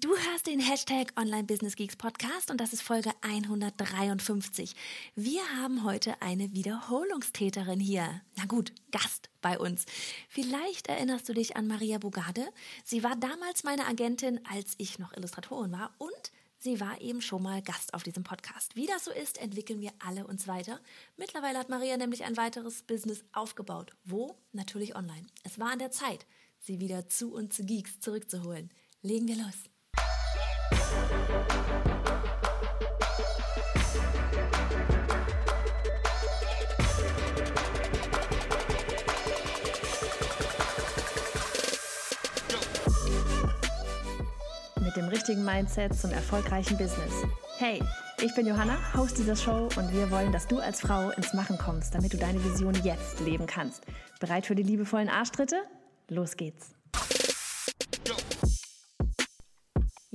Du hörst den Hashtag Online Business Geeks Podcast und das ist Folge 153. Wir haben heute eine Wiederholungstäterin hier. Na gut, Gast bei uns. Vielleicht erinnerst du dich an Maria Bugade. Sie war damals meine Agentin, als ich noch Illustratorin war und Sie war eben schon mal Gast auf diesem Podcast. Wie das so ist, entwickeln wir alle uns weiter. Mittlerweile hat Maria nämlich ein weiteres Business aufgebaut. Wo? Natürlich online. Es war an der Zeit, sie wieder zu uns Geeks zurückzuholen. Legen wir los. Mit dem richtigen Mindset zum erfolgreichen Business. Hey, ich bin Johanna, Host dieser Show und wir wollen, dass du als Frau ins Machen kommst, damit du deine Vision jetzt leben kannst. Bereit für die liebevollen Arschtritte? Los geht's.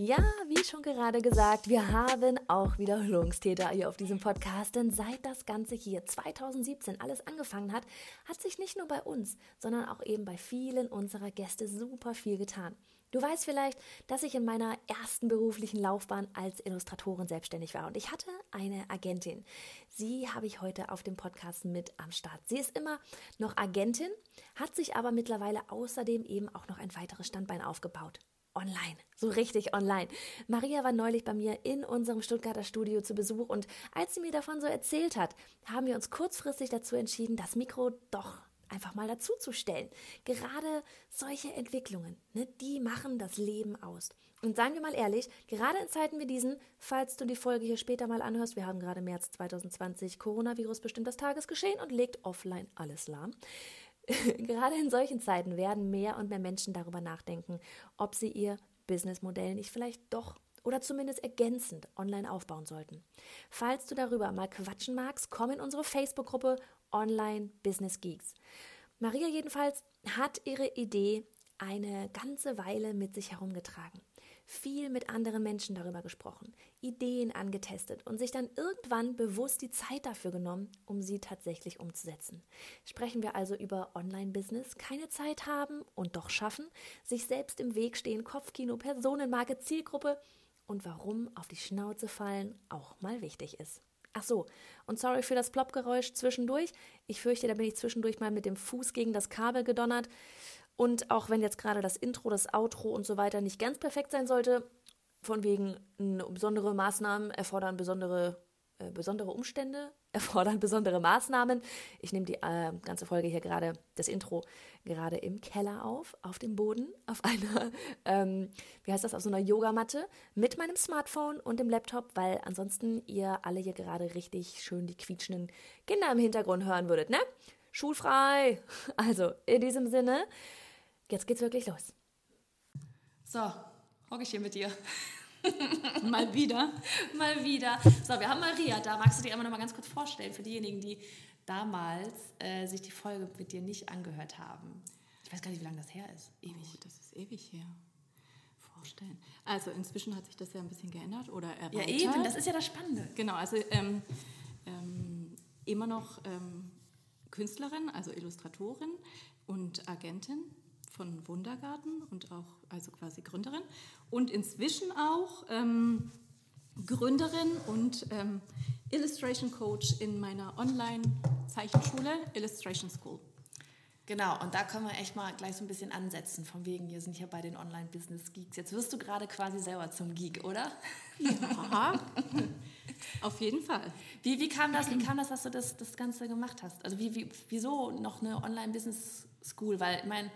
Ja, wie schon gerade gesagt, wir haben auch Wiederholungstäter hier auf diesem Podcast, denn seit das Ganze hier 2017 alles angefangen hat, hat sich nicht nur bei uns, sondern auch eben bei vielen unserer Gäste super viel getan. Du weißt vielleicht, dass ich in meiner ersten beruflichen Laufbahn als Illustratorin selbstständig war und ich hatte eine Agentin. Sie habe ich heute auf dem Podcast mit am Start. Sie ist immer noch Agentin, hat sich aber mittlerweile außerdem eben auch noch ein weiteres Standbein aufgebaut online, so richtig online. Maria war neulich bei mir in unserem Stuttgarter Studio zu Besuch und als sie mir davon so erzählt hat, haben wir uns kurzfristig dazu entschieden, das Mikro doch einfach mal dazu zu stellen. Gerade solche Entwicklungen, ne, die machen das Leben aus. Und seien wir mal ehrlich, gerade in Zeiten wie diesen, falls du die Folge hier später mal anhörst, wir haben gerade März 2020, Coronavirus bestimmt das Tagesgeschehen und legt offline alles lahm. Gerade in solchen Zeiten werden mehr und mehr Menschen darüber nachdenken, ob sie ihr Businessmodell nicht vielleicht doch oder zumindest ergänzend online aufbauen sollten. Falls du darüber mal quatschen magst, komm in unsere Facebook-Gruppe Online Business Geeks. Maria jedenfalls hat ihre Idee eine ganze Weile mit sich herumgetragen viel mit anderen Menschen darüber gesprochen, Ideen angetestet und sich dann irgendwann bewusst die Zeit dafür genommen, um sie tatsächlich umzusetzen. Sprechen wir also über Online-Business, keine Zeit haben und doch schaffen, sich selbst im Weg stehen, Kopfkino, Personenmarke, Zielgruppe und warum auf die Schnauze fallen auch mal wichtig ist. Ach so, und sorry für das Ploppgeräusch zwischendurch. Ich fürchte, da bin ich zwischendurch mal mit dem Fuß gegen das Kabel gedonnert. Und auch wenn jetzt gerade das Intro, das Outro und so weiter nicht ganz perfekt sein sollte, von wegen besondere Maßnahmen erfordern besondere, äh, besondere Umstände, erfordern besondere Maßnahmen. Ich nehme die äh, ganze Folge hier gerade, das Intro, gerade im Keller auf, auf dem Boden, auf einer, ähm, wie heißt das, auf so einer Yogamatte mit meinem Smartphone und dem Laptop, weil ansonsten ihr alle hier gerade richtig schön die quietschenden Kinder im Hintergrund hören würdet, ne? Schulfrei! Also, in diesem Sinne, Jetzt geht's wirklich los. So, hocke ich hier mit dir. mal wieder. mal wieder. So, wir haben Maria da. Magst du dir einmal noch mal ganz kurz vorstellen für diejenigen, die damals äh, sich die Folge mit dir nicht angehört haben? Ich weiß gar nicht, wie lange das her ist. Ewig. Oh, das ist ewig her. Vorstellen. Also inzwischen hat sich das ja ein bisschen geändert oder erweitert. Ja, eben. Das ist ja das Spannende. Genau. Also ähm, ähm, immer noch ähm, Künstlerin, also Illustratorin und Agentin von Wundergarten und auch also quasi Gründerin und inzwischen auch ähm, Gründerin und ähm, Illustration Coach in meiner Online-Zeichenschule Illustration School. Genau, und da können wir echt mal gleich so ein bisschen ansetzen, von wegen, wir sind hier bei den Online-Business-Geeks. Jetzt wirst du gerade quasi selber zum Geek, oder? Ja, auf jeden Fall. Wie, wie, kam das, wie kam das, dass du das, das Ganze gemacht hast? Also wie, wie, wieso noch eine Online-Business-School? Weil, ich meine,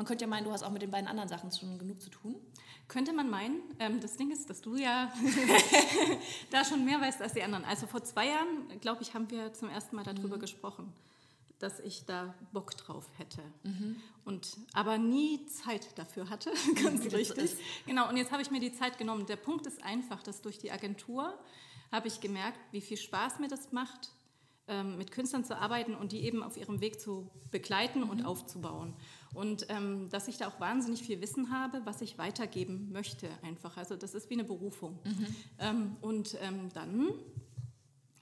man könnte ja meinen, du hast auch mit den beiden anderen Sachen schon genug zu tun. Könnte man meinen. Ähm, das Ding ist, dass du ja da schon mehr weißt als die anderen. Also vor zwei Jahren, glaube ich, haben wir zum ersten Mal darüber mhm. gesprochen, dass ich da Bock drauf hätte. Mhm. Und aber nie Zeit dafür hatte, ganz richtig. Genau, und jetzt habe ich mir die Zeit genommen. Der Punkt ist einfach, dass durch die Agentur habe ich gemerkt, wie viel Spaß mir das macht, ähm, mit Künstlern zu arbeiten und die eben auf ihrem Weg zu begleiten mhm. und aufzubauen. Und ähm, dass ich da auch wahnsinnig viel Wissen habe, was ich weitergeben möchte einfach. Also das ist wie eine Berufung. Mhm. Ähm, und ähm, dann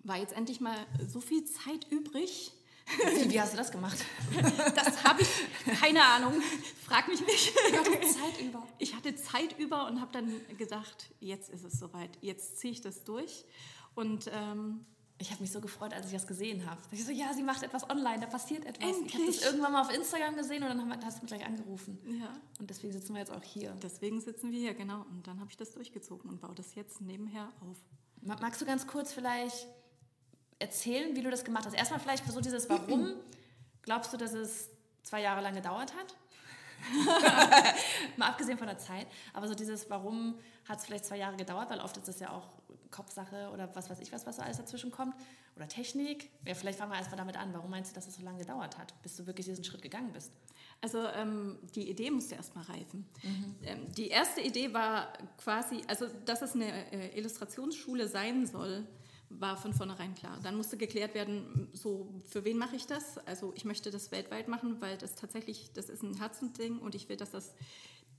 war jetzt endlich mal so viel Zeit übrig, Wie, hast du das gemacht? Das habe ich, keine Ahnung, frag mich nicht. Du hattest Zeit über. Ich hatte Zeit über und habe dann gedacht, jetzt ist es soweit, jetzt ziehe ich das durch. Und ähm, Ich habe mich so gefreut, als ich das gesehen habe. Ich so, ja, sie macht etwas online, da passiert etwas. Ich habe Endlich. das irgendwann mal auf Instagram gesehen und dann haben hast du mich gleich angerufen. ja, Und deswegen sitzen wir jetzt auch hier. deswegen sitzen wir hier, genau. Und dann habe ich das durchgezogen und baue das jetzt nebenher auf. Ma- Magst du ganz kurz vielleicht erzählen, wie du das gemacht hast? Erstmal vielleicht so dieses Warum. Glaubst du, dass es zwei Jahre lang gedauert hat? Mal abgesehen von der Zeit. Aber so dieses Warum hat es vielleicht zwei Jahre gedauert? Weil oft ist das ja auch Kopfsache oder was weiß ich was, was so alles dazwischen kommt. Oder Technik. Ja, vielleicht fangen wir erstmal damit an. Warum meinst du, dass es so lange gedauert hat, bis du wirklich diesen Schritt gegangen bist? Also ähm, die Idee musste erstmal reifen. Ähm, die erste Idee war quasi, also dass es eine äh, Illustrationsschule sein soll, war von vornherein klar. Dann musste geklärt werden, so für wen mache ich das? Also ich möchte das weltweit machen, weil das tatsächlich, das ist ein Herzensding und ich will, dass das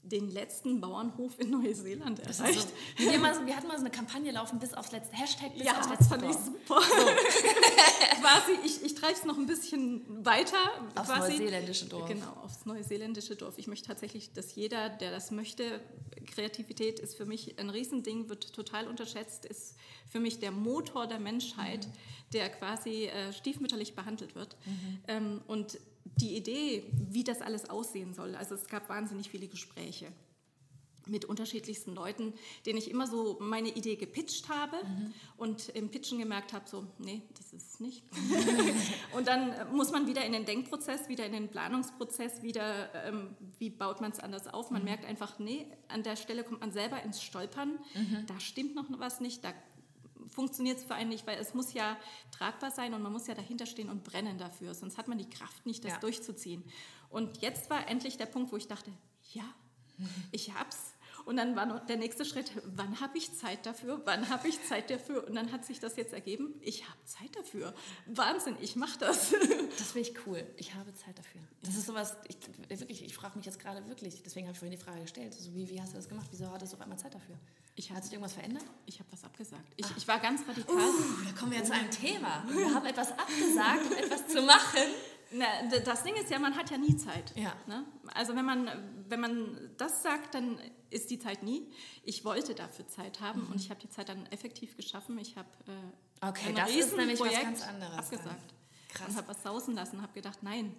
den letzten Bauernhof in Neuseeland erreicht. Also, wir, mal so, wir hatten mal so eine Kampagne laufen bis aufs letzte Hashtag bis ja, aufs das letzte fand ich super. quasi, ich, ich treibe es noch ein bisschen weiter. Aufs quasi. neuseeländische Dorf. Genau, aufs neuseeländische Dorf. Ich möchte tatsächlich, dass jeder, der das möchte, Kreativität ist für mich ein Riesending, wird total unterschätzt, ist für mich der Motor der Menschheit, Mhm. der quasi äh, stiefmütterlich behandelt wird. Ähm, und die Idee, wie das alles aussehen soll, also es gab wahnsinnig viele Gespräche mit unterschiedlichsten Leuten, denen ich immer so meine Idee gepitcht habe und im Pitchen gemerkt habe, so, nee, das ist es nicht. und dann äh, muss man wieder in den Denkprozess, wieder in den Planungsprozess, wieder, ähm, wie baut man es anders auf? Man merkt einfach, nee, an der Stelle kommt man selber ins Stolpern, da stimmt noch was nicht, da funktioniert es für einen nicht, weil es muss ja tragbar sein und man muss ja dahinter stehen und brennen dafür, sonst hat man die Kraft nicht, das Ja. durchzuziehen. Und jetzt war endlich der Punkt, wo ich dachte, ja, ich hab's. Und dann war noch der nächste Schritt, wann habe ich Zeit dafür? Wann habe ich Zeit dafür? Und dann hat sich das jetzt ergeben, ich habe Zeit dafür. Wahnsinn, ich mache das. Das finde ich cool. Ich habe Zeit dafür. Das ist sowas, ich, wirklich, ich frage mich jetzt gerade wirklich, deswegen habe ich vorhin die Frage gestellt, also wie, wie hast du das gemacht? Wieso hattest du auf einmal Zeit dafür? Ich Hat sich irgendwas verändert? Ich habe was abgesagt. Ich, ich war ganz radikal. Uh, da kommen wir jetzt zu einem Thema. Wir haben etwas abgesagt, um etwas zu machen. Na, das Ding ist ja, man hat ja nie Zeit. Ja. Ne? Also wenn man, wenn man das sagt, dann ist die Zeit nie. Ich wollte dafür Zeit haben und ich habe die Zeit dann effektiv geschaffen. Ich habe äh, Okay, ein das ist nämlich was ganz anderes dann. abgesagt Krass. und habe was sausen lassen. Habe gedacht, nein,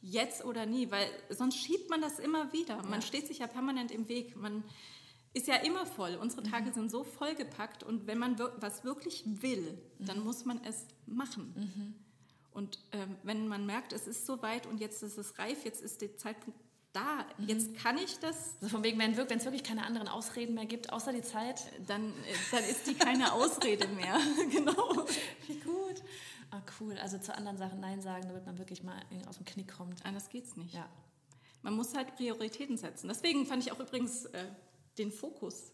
jetzt oder nie, weil sonst schiebt man das immer wieder. Man steht sich ja permanent im Weg. Man ist ja immer voll. Unsere Mhm. Tage sind so vollgepackt und wenn man wir- was wirklich will, dann muss man es machen. Mhm. Und ähm, wenn man merkt, es ist soweit und jetzt ist es reif, jetzt ist der Zeitpunkt da, Mhm. jetzt kann ich das, Also von wegen, wenn es wirklich keine anderen Ausreden mehr gibt, außer die Zeit. dann, äh, dann ist die keine Ausrede mehr. genau. Wie gut. Ah, cool. Also zu anderen Sachen Nein sagen, damit man wirklich mal aus dem Knick kommt. Anders geht's nicht. Ja. Man muss halt Prioritäten setzen. Deswegen fand ich auch übrigens äh, den Fokus,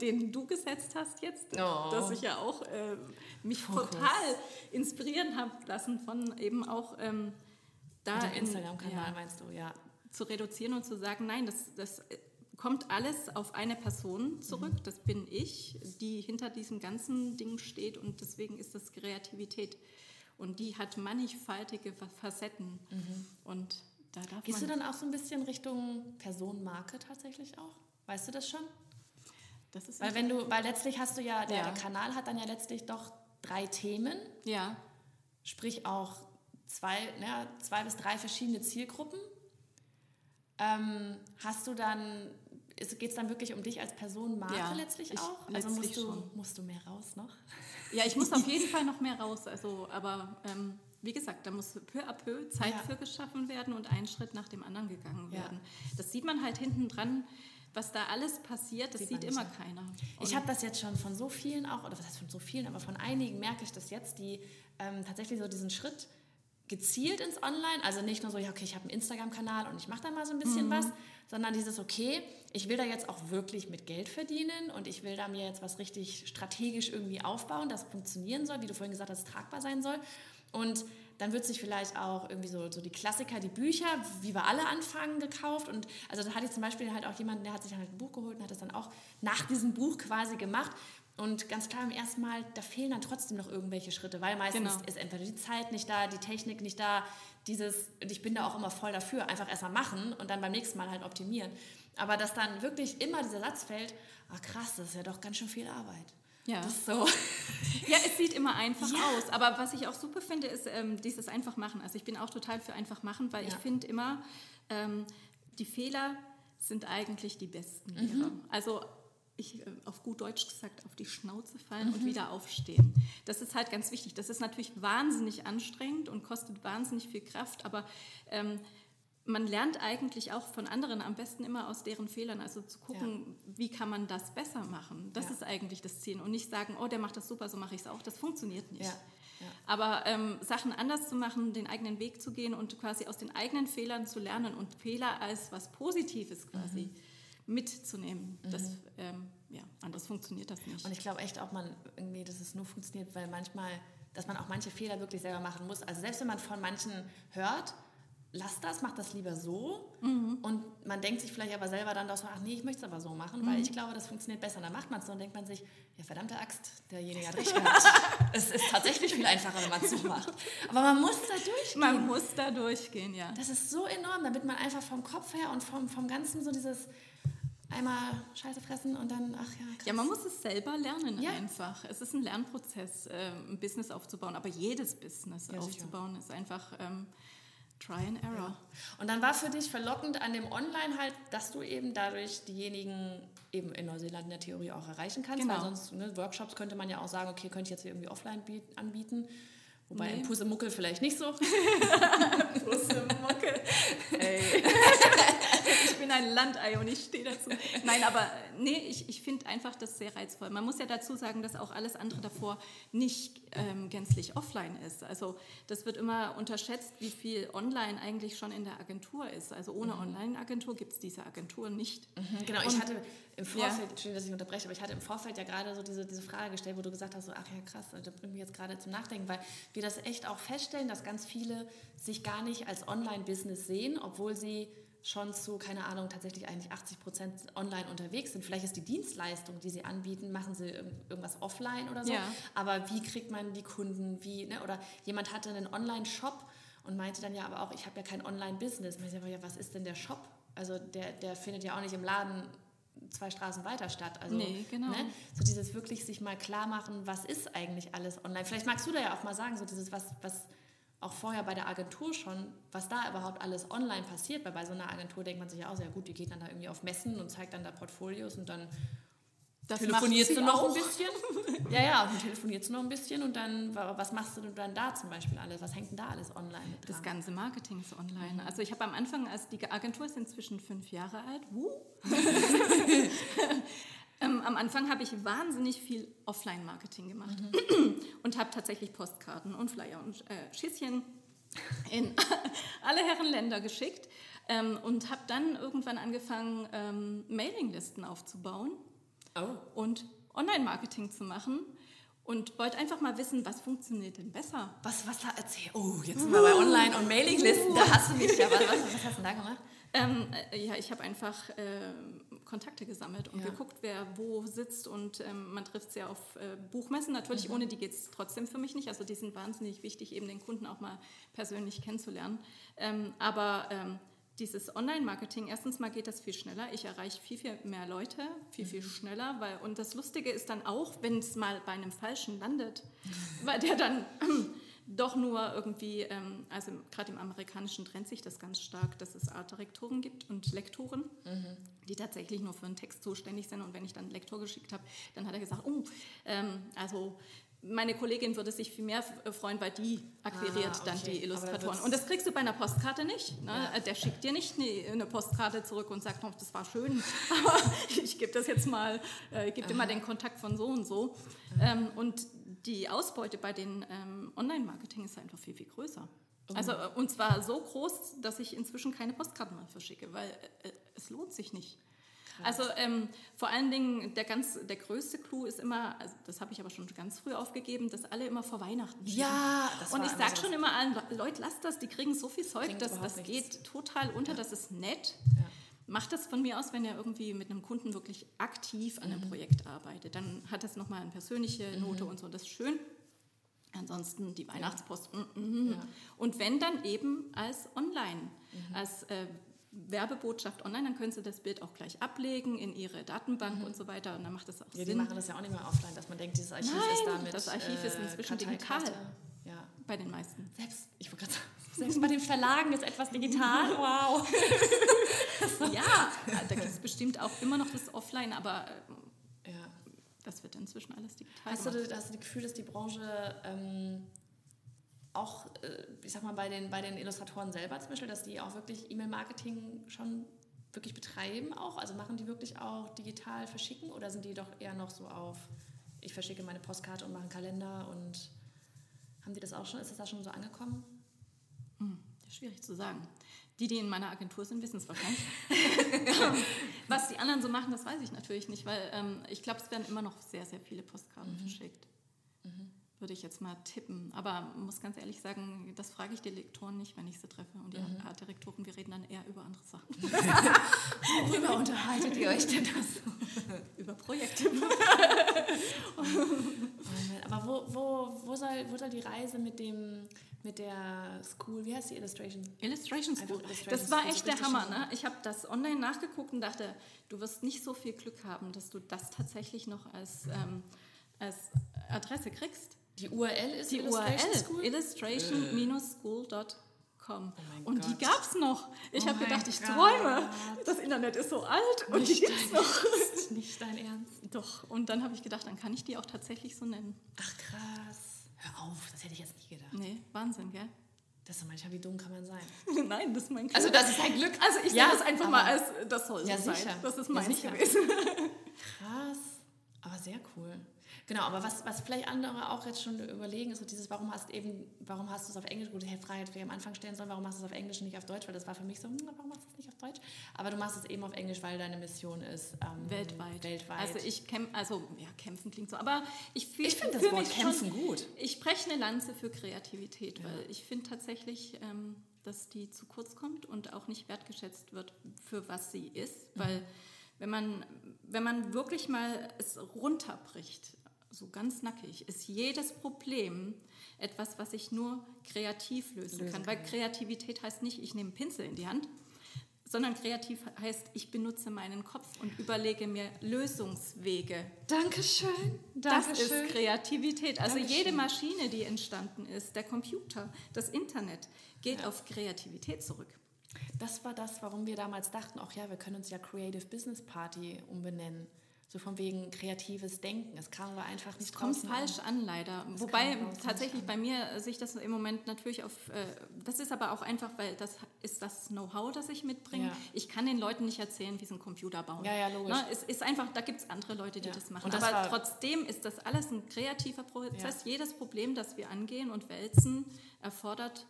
den du gesetzt hast jetzt, Mhm. Oh. dass ich ja auch äh, mich Fokus. total inspirieren habe lassen von eben auch ähm, da Mit dem in- Instagram-Kanal ja, meinst du, ja. zu reduzieren und zu sagen, nein, das, das äh, kommt alles auf eine Person zurück, Mhm. das bin ich, die hinter diesem ganzen Ding steht und deswegen ist das Kreativität. Und die hat mannigfaltige Fa- Facetten. Und da darf Mhm. Gehst du dann auch so ein bisschen Richtung Personenmarke tatsächlich auch? Weißt du das schon? das ist Weil wenn du, weil letztlich hast du ja, der, Ja. der Kanal hat dann ja letztlich doch drei Themen, ja, sprich auch zwei, ja, zwei bis drei verschiedene Zielgruppen. Ähm, hast du dann, geht es dann wirklich um dich als Personenmarke Ja, letztlich ich- auch? also letztlich musst du, schon. musst du mehr raus noch? Ja, ich muss auf jeden Fall noch mehr raus. Also, aber ähm, wie gesagt, da muss peu à peu Zeit Ja. für geschaffen werden und ein Schritt nach dem anderen gegangen Ja. werden. Das sieht man halt hinten dran, was da alles passiert, das Sieht sieht, immer nicht, keiner. Ich Und- habe das jetzt schon von so vielen auch, oder was heißt von so vielen, aber von einigen merke ich das jetzt, die ähm, tatsächlich so diesen Schritt gezielt ins Online, also nicht nur so, ja, okay, ich habe einen Instagram-Kanal und ich mache da mal so ein bisschen was, sondern dieses, okay, ich will da jetzt auch wirklich mit Geld verdienen und ich will da mir jetzt was richtig strategisch irgendwie aufbauen, das funktionieren soll, wie du vorhin gesagt hast, tragbar sein soll. Und dann wird sich vielleicht auch irgendwie so, so die Klassiker, die Bücher, wie wir alle anfangen, gekauft. Und also da hatte ich zum Beispiel halt auch jemanden, der hat sich halt ein Buch geholt und hat das dann auch nach diesem Buch quasi gemacht. Und ganz klar, im ersten Mal, da fehlen dann trotzdem noch irgendwelche Schritte, weil meistens Genau. ist entweder die Zeit nicht da, die Technik nicht da, dieses, ich bin da auch immer voll dafür, einfach erstmal machen und dann beim nächsten Mal halt optimieren. Aber dass dann wirklich immer dieser Satz fällt, ach krass, das ist ja doch ganz schön viel Arbeit. Ja. Das so. Ja, es sieht immer einfach Ja. aus. Aber was ich auch super finde, ist ähm, dieses einfach machen. Also ich bin auch total für einfach machen, weil ich Ja. finde immer, ähm, die Fehler sind eigentlich die besten Mhm. Lehrer. Also ich, äh, auf gut Deutsch gesagt, auf die Schnauze fallen Mhm. und wieder aufstehen. Das ist halt ganz wichtig. Das ist natürlich wahnsinnig anstrengend und kostet wahnsinnig viel Kraft, aber ähm, man lernt eigentlich auch von anderen am besten immer aus deren Fehlern, also zu gucken, wie kann man das besser machen. Das Ja. ist eigentlich das Ziel und nicht sagen, oh, der macht das super, so mache ich es auch. Das funktioniert nicht. Ja, ja. Aber ähm, Sachen anders zu machen, den eigenen Weg zu gehen und quasi aus den eigenen Fehlern zu lernen und Fehler als was Positives quasi mitzunehmen, das, ähm, ja, anders funktioniert das nicht. Und ich glaube echt auch, man irgendwie, dass es nur funktioniert, weil manchmal, dass man auch manche Fehler wirklich selber machen muss. Also selbst wenn man von manchen hört, lass das, mach das lieber so. Und man denkt sich vielleicht aber selber dann doch so, ach nee, ich möchte es aber so machen, weil ich glaube, das funktioniert besser. Dann macht man es so und denkt man sich, ja verdammte Axt, derjenige hat recht gehabt. es ist tatsächlich viel einfacher, wenn man es so macht. Aber man muss da durchgehen. Man muss da durchgehen, ja. Das ist so enorm, damit man einfach vom Kopf her und vom, vom Ganzen so dieses einmal Scheiße fressen und dann, ach ja, krass. Ja, man muss es selber lernen Ja. einfach. Es ist ein Lernprozess, ähm, ein Business aufzubauen, aber jedes Business Ja, sicher. aufzubauen ist einfach ähm, Try and Error. Und dann war für dich verlockend an dem Online halt, dass du eben dadurch diejenigen eben in Neuseeland in der Theorie auch erreichen kannst. Genau. Weil sonst, ne, Workshops könnte man ja auch sagen, okay, könnte ich jetzt hier irgendwie offline biet- anbieten. Wobei Nee. im Pusemuckel vielleicht nicht so. Mucke. Ey. ich ein Landei und ich stehe dazu. Nein, aber nee, ich, ich finde einfach das sehr reizvoll. Man muss ja dazu sagen, dass auch alles andere davor nicht ähm, gänzlich offline ist. Also das wird immer unterschätzt, wie viel online eigentlich schon in der Agentur ist. Also ohne Online-Agentur gibt es diese Agentur nicht. Genau, ich Und- hatte im Vorfeld, Entschuldigung, dass ich unterbreche, aber ich hatte im Vorfeld ja gerade so diese, diese Frage gestellt, wo du gesagt hast, so, ach ja krass, da bringt mich jetzt gerade zum Nachdenken, weil wir das echt auch feststellen, dass ganz viele sich gar nicht als Online-Business sehen, obwohl sie schon zu, keine Ahnung, tatsächlich eigentlich 80 Prozent online unterwegs sind. Vielleicht ist die Dienstleistung, die sie anbieten, machen sie irg- irgendwas offline oder so. Ja. Aber wie kriegt man die Kunden, wie, ne? oder jemand hatte einen Online-Shop und meinte dann ja aber auch, ich habe ja kein Online-Business. Ich sage, ja, was ist denn der Shop? Also der, der findet ja auch nicht im Laden zwei Straßen weiter statt. Also, Nee, genau. Ne? So dieses wirklich sich mal klar machen, was ist eigentlich alles online. Vielleicht magst du da ja auch mal sagen, so dieses, was, was auch vorher bei der Agentur schon, was da überhaupt alles online passiert, weil bei so einer Agentur denkt man sich ja auch, sehr gut, die geht dann da irgendwie auf Messen und zeigt dann da Portfolios und dann Das telefonierst du noch auch. ein bisschen. ja, ja, und telefonierst du noch ein bisschen und dann, wa- was machst du denn dann da zum Beispiel alles? Was hängt denn da alles online mit dran? Das ganze Marketing ist Mhm. online. Also ich habe am Anfang, als die Agentur ist inzwischen fünf Jahre alt, wuh. ähm, am Anfang habe ich wahnsinnig viel Offline-Marketing gemacht Mhm. und habe tatsächlich Postkarten und Flyer und äh, Schießchen in alle Herren Länder geschickt ähm, und habe dann irgendwann angefangen, ähm, Mailinglisten aufzubauen oh. und Online-Marketing zu machen und wollte einfach mal wissen, was funktioniert denn besser. Was, was da erzähl? Oh, jetzt sind wir bei Online- und Mailinglisten. Da hast du mich ja. Was, was, was hast du denn da gemacht? Ähm, äh, ja, ich habe einfach äh, Kontakte gesammelt und Ja. geguckt, wer wo sitzt und ähm, man trifft sie auf äh, Buchmessen. Natürlich, Mhm. ohne die geht es trotzdem für mich nicht. Also die sind wahnsinnig wichtig, eben den Kunden auch mal persönlich kennenzulernen. Ähm, aber ähm, dieses Online-Marketing, erstens mal geht das viel schneller. Ich erreiche viel, viel mehr Leute, viel, Mhm. viel schneller. Weil, und das Lustige ist dann auch, wenn es mal bei einem Falschen landet, weil der dann doch nur irgendwie, ähm, also gerade im amerikanischen trennt sich das ganz stark, dass es Artdirektoren gibt und Lektoren, die tatsächlich nur für einen Text zuständig sind. Und wenn ich dann einen Lektor geschickt habe, dann hat er gesagt, oh, ähm, also meine Kollegin würde sich viel mehr f- freuen, weil die akquiriert Ah, dann okay. die Aber da Illustratoren. wird's- Und das kriegst du bei einer Postkarte nicht. Ne? Ja. Der schickt dir nicht eine, eine Postkarte zurück und sagt, oh, das war schön, aber ich gebe das jetzt mal, äh, gebe dir mal den Kontakt von so und so. Ähm, und die Ausbeute bei den ähm, Online-Marketing ist einfach viel, viel größer. Oh. Also, äh, und zwar so groß, dass ich inzwischen keine Postkarten mehr verschicke, weil äh, es lohnt sich nicht. Also ähm, vor allen Dingen der ganz der größte Clou ist immer, also das habe ich aber schon ganz früh aufgegeben, dass alle immer vor Weihnachten schicken. Ja, das Und ich sage schon immer allen, Leute, lasst das, die kriegen so viel Zeug, Bringt das, nichts. geht total unter, das ist nett. Ja. Macht das von mir aus, wenn ihr irgendwie mit einem Kunden wirklich aktiv an einem Projekt arbeitet. Dann hat das nochmal eine persönliche Note und so, das ist schön. Ansonsten die Weihnachtspost. mm, mm. Ja. Und wenn dann eben als online, als äh, Werbebotschaft online, dann können Sie das Bild auch gleich ablegen in Ihre Datenbank und so weiter. Und dann macht das auch Ja, die Sinn. machen das ja auch nicht mehr offline, dass man denkt, dieses Archiv Nein, ist damit. das Archiv ist inzwischen Karteikarte. digital. Ja. bei den meisten. Selbst, ich wollte gerade sagen, selbst bei den Verlagen ist etwas digital. Wow. Ja, da gibt es bestimmt auch immer noch das Offline, aber äh, Ja. das wird inzwischen alles digital Hast du, hast du das Gefühl, dass die Branche ähm, auch, äh, ich sag mal, bei den, bei den Illustratoren selber zum Beispiel, dass die auch wirklich E-Mail-Marketing schon wirklich betreiben auch? Also machen die wirklich auch digital verschicken oder sind die doch eher noch so auf, ich verschicke meine Postkarte und mache einen Kalender und haben die das auch schon, ist das da schon so angekommen? Hm, schwierig zu sagen. Die, die in meiner Agentur sind, wissen es wahrscheinlich. Was die anderen so machen, das weiß ich natürlich nicht, weil ähm, ich glaube, es werden immer noch sehr, sehr viele Postkarten verschickt. Würde ich jetzt mal tippen. Aber muss ganz ehrlich sagen, das frage ich die Lektoren nicht, wenn ich sie treffe. Und die Artdirektoren, wir reden dann eher über andere Sachen. Worüber unterhaltet ihr euch denn das? über Projekte. Aber wo, wo, wo, soll, wo soll die Reise mit dem mit der School, wie heißt die Illustration? Illustration School. Illustration Das war echt der richtig Hammer. Ne? Ich habe das online nachgeguckt und dachte, du wirst nicht so viel Glück haben, dass du das tatsächlich noch als, ähm, als Adresse kriegst. Die URL ist Die Illustration URL School? illustration-school.com. mein und die Gott. gab es noch. Ich Oh habe gedacht, ich Gott. träume. Das Internet ist so alt und die Nicht gibt es noch. Ernst, Nicht dein Ernst. Doch, und dann habe ich gedacht, dann kann ich die auch tatsächlich so nennen. Ach krass. Hör auf, das hätte ich jetzt nie gedacht. Nee, Wahnsinn, gell? Das ist manchmal, wie dumm kann man sein? Nein, das ist mein Glück. Also das ist ein Glück. Also ich Ja, nenne das einfach mal als, das soll so Ja, sein. sicher. Das ist Ja, meins sicher. gewesen. Krass. Aber sehr cool. Genau, aber was, was vielleicht andere auch jetzt schon überlegen, ist so dieses, warum hast eben, warum hast du es auf Englisch, gut, die Frage hätte ich am Anfang stellen sollen, warum machst du es auf Englisch und nicht auf Deutsch, weil das war für mich so, hm, warum machst du es nicht auf Deutsch? Aber du machst es eben auf Englisch, weil deine Mission ist ähm, Weltweit. weltweit. Also ich kämpfe, also ja, kämpfen klingt so, aber ich fühle Ich finde das Wort kämpfen schon, gut. Ich spreche eine Lanze für Kreativität, weil ich finde tatsächlich, ähm, dass die zu kurz kommt und auch nicht wertgeschätzt wird, für was sie ist. Mhm. Weil wenn man, wenn man wirklich mal es runterbricht, so ganz nackig, ist jedes Problem etwas, was ich nur kreativ lösen, Lösen kann. Weil kann. Kreativität heißt nicht, ich nehme einen Pinsel in die Hand, sondern kreativ heißt, ich benutze meinen Kopf und überlege mir Lösungswege. Dankeschön. Das ist Kreativität. Also Dankeschön. jede Maschine, die entstanden ist, der Computer, das Internet, geht auf Kreativität zurück. Das war das, warum wir damals dachten, auch ja, wir können uns ja Creative Business Party umbenennen. So von wegen kreatives Denken. Es kam aber einfach nicht Es kommt falsch an. an, leider. Wobei kam draußen tatsächlich bei mir sich das im Moment natürlich auf. Äh, das ist aber auch einfach, weil das ist das Know-how, das ich mitbringe. Ja. Ich kann den Leuten nicht erzählen, wie sie einen Computer bauen. Ja, ja, logisch. Ne, es ist einfach, da gibt es andere Leute, die Ja. das machen. Das aber trotzdem ist das alles ein kreativer Prozess. Jedes Problem, das wir angehen und wälzen, erfordert